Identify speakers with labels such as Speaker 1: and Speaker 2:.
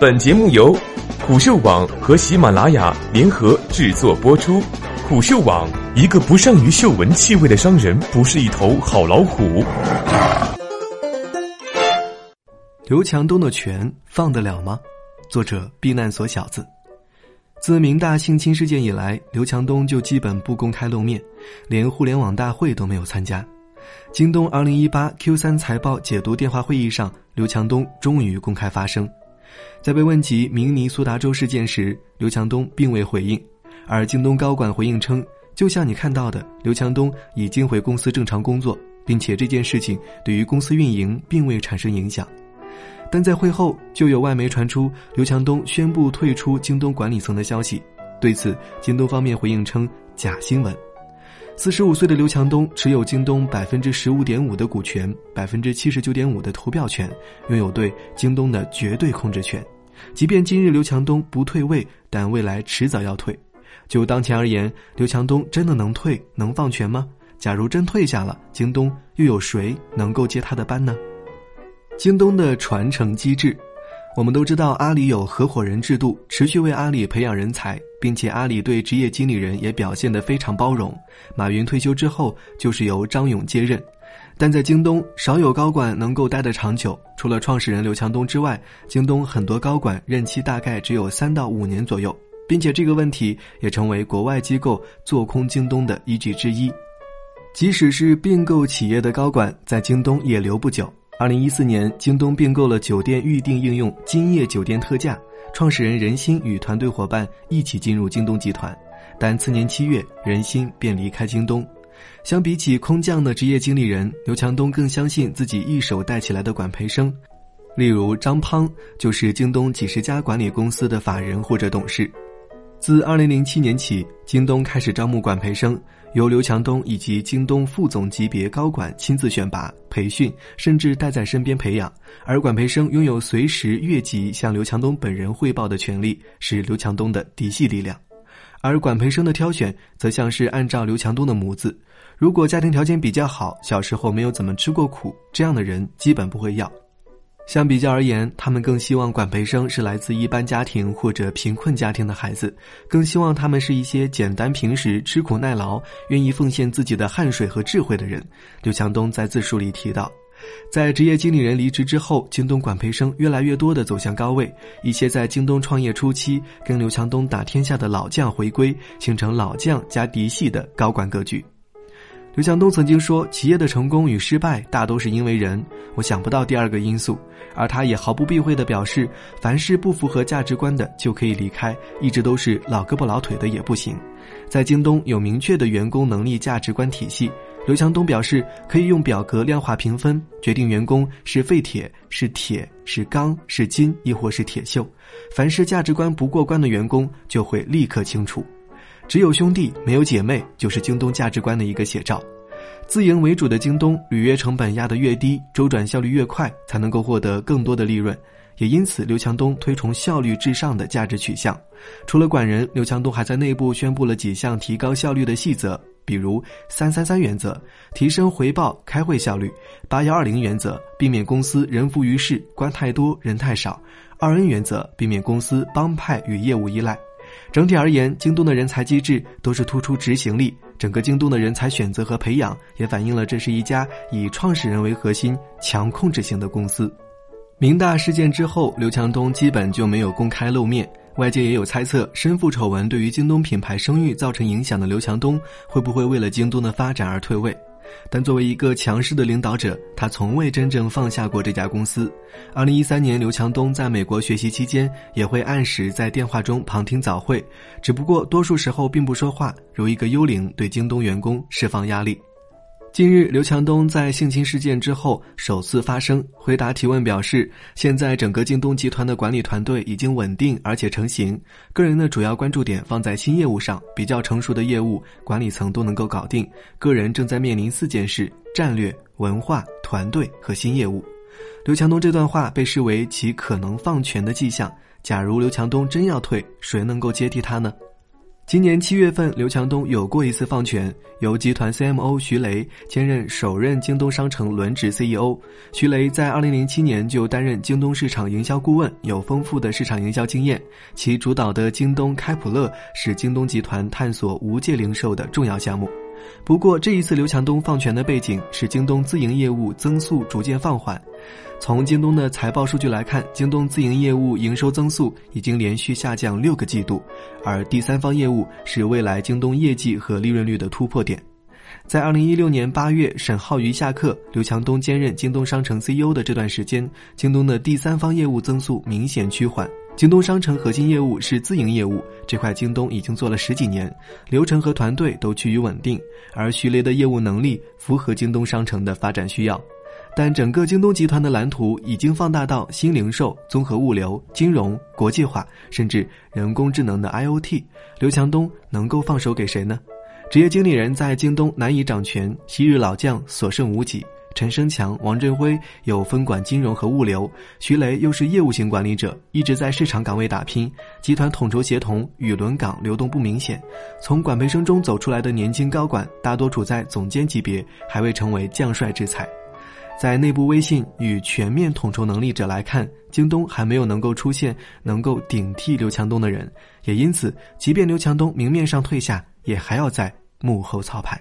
Speaker 1: 本节目由虎嗅网和喜马拉雅联合制作播出。虎嗅网：一个不善于嗅闻气味的商人，不是一头好老虎。
Speaker 2: 刘强东的权放得了吗？作者：避难所小子。自明大性侵事件以来，刘强东就基本不公开露面，连互联网大会都没有参加。京东二零一八 Q 三财报解读电话会议上，刘强东终于公开发声。在被问及明尼苏达州事件时，刘强东并未回应，而京东高管回应称：“就像你看到的，刘强东已经回公司正常工作，并且这件事情对于公司运营并未产生影响。”但在会后，就有外媒传出刘强东宣布退出京东管理层的消息。对此，京东方面回应称假新闻。四十五岁的刘强东持有京东百分之十五点五的股权，百分之七十九点五的投票权，拥有对京东的绝对控制权。即便今日刘强东不退位，但未来迟早要退。就当前而言，刘强东真的能退、能放权吗？假如真退下了，京东又有谁能够接他的班呢？京东的传承机制。我们都知道，阿里有合伙人制度，持续为阿里培养人才，并且阿里对职业经理人也表现得非常包容。马云退休之后，就是由张勇接任。但在京东，少有高管能够待得长久。除了创始人刘强东之外，京东很多高管任期大概只有三到五年左右，并且这个问题也成为国外机构做空京东的依据之一。即使是并购企业的高管，在京东也留不久。二零一四年，京东并购了酒店预订应用今夜酒店特价，创始人任鑫与团队伙伴一起进入京东集团，但次年七月，任鑫便离开京东。相比起空降的职业经理人，刘强东更相信自己一手带起来的管培生，例如张胖就是京东几十家管理公司的法人或者董事。自二零零七年起，京东开始招募管培生。由刘强东以及京东副总级别高管亲自选拔、培训，甚至带在身边培养。而管培生拥有随时越级向刘强东本人汇报的权利，是刘强东的嫡系力量。而管培生的挑选，则像是按照刘强东的模子：如果家庭条件比较好，小时候没有怎么吃过苦，这样的人基本不会要。相比较而言，他们更希望管培生是来自一般家庭或者贫困家庭的孩子，更希望他们是一些简单平时、吃苦耐劳、愿意奉献自己的汗水和智慧的人。刘强东在自述里提到，在职业经理人离职之后，京东管培生越来越多的走向高位，一些在京东创业初期跟刘强东打天下的老将回归，形成老将加嫡系的高管格局。刘强东曾经说：“企业的成功与失败大都是因为人，我想不到第二个因素。”而他也毫不避讳地表示：“凡是不符合价值观的就可以离开，一直都是老胳膊老腿的也不行。”在京东有明确的员工能力价值观体系，刘强东表示可以用表格量化评分，决定员工是废铁、是铁、是钢、是金，亦或是铁锈。凡是价值观不过关的员工，就会立刻清除。只有兄弟没有姐妹，就是京东价值观的一个写照。自营为主的京东，履约成本压得越低，周转效率越快，才能够获得更多的利润。也因此，刘强东推崇效率至上的价值取向。除了管人，刘强东还在内部宣布了几项提高效率的细则，比如“三三三”原则，提升回报开会效率；“八幺二零”原则，避免公司人浮于事，官太多人太少；“二 N” 原则，避免公司帮派与业务依赖。整体而言，京东的人才机制都是突出执行力。整个京东的人才选择和培养，也反映了这是一家以创始人为核心、强控制型的公司。明大事件之后，刘强东基本就没有公开露面，外界也有猜测，身负丑闻对于京东品牌声誉造成影响的刘强东，会不会为了京东的发展而退位？但作为一个强势的领导者，他从未真正放下过这家公司。二零一三年，刘强东在美国学习期间，也会按时在电话中旁听早会，只不过多数时候并不说话，如一个幽灵，对京东员工释放压力。近日，刘强东在性侵事件之后首次发声，回答提问表示，现在整个京东集团的管理团队已经稳定而且成型，个人的主要关注点放在新业务上，比较成熟的业务管理层都能够搞定，个人正在面临四件事：战略、文化、团队和新业务。刘强东这段话被视为其可能放权的迹象。假如刘强东真要退，谁能够接替他呢？今年七月份，刘强东有过一次放权，由集团 CMO 徐雷兼任首任京东商城轮值 CEO。徐雷在二零零七年就担任京东市场营销顾问，有丰富的市场营销经验。其主导的京东开普勒是京东集团探索无界零售的重要项目。不过，这一次刘强东放权的背景是京东自营业务增速逐渐放缓。从京东的财报数据来看，京东自营业务营收增速已经连续下降六个季度，而第三方业务是未来京东业绩和利润率的突破点。在二零一六年八月，沈浩瑜下课，刘强东兼任京东商城 CEO 的这段时间，京东的第三方业务增速明显趋缓。京东商城核心业务是自营业务，这块京东已经做了十几年，流程和团队都趋于稳定，而徐雷的业务能力符合京东商城的发展需要。但整个京东集团的蓝图已经放大到新零售、综合物流、金融、国际化，甚至人工智能的 IOT。刘强东能够放手给谁呢？职业经理人在京东难以掌权，昔日老将所剩无几。陈生强、王振辉有分管金融和物流，徐雷又是业务型管理者，一直在市场岗位打拼。集团统筹协同与轮岗流动不明显。从管培生中走出来的年轻高管，大多处在总监级别，还未成为将帅之才。在内部威信与全面统筹能力者来看，京东还没有能够出现能够顶替刘强东的人，也因此，即便刘强东明面上退下，也还要在幕后操盘。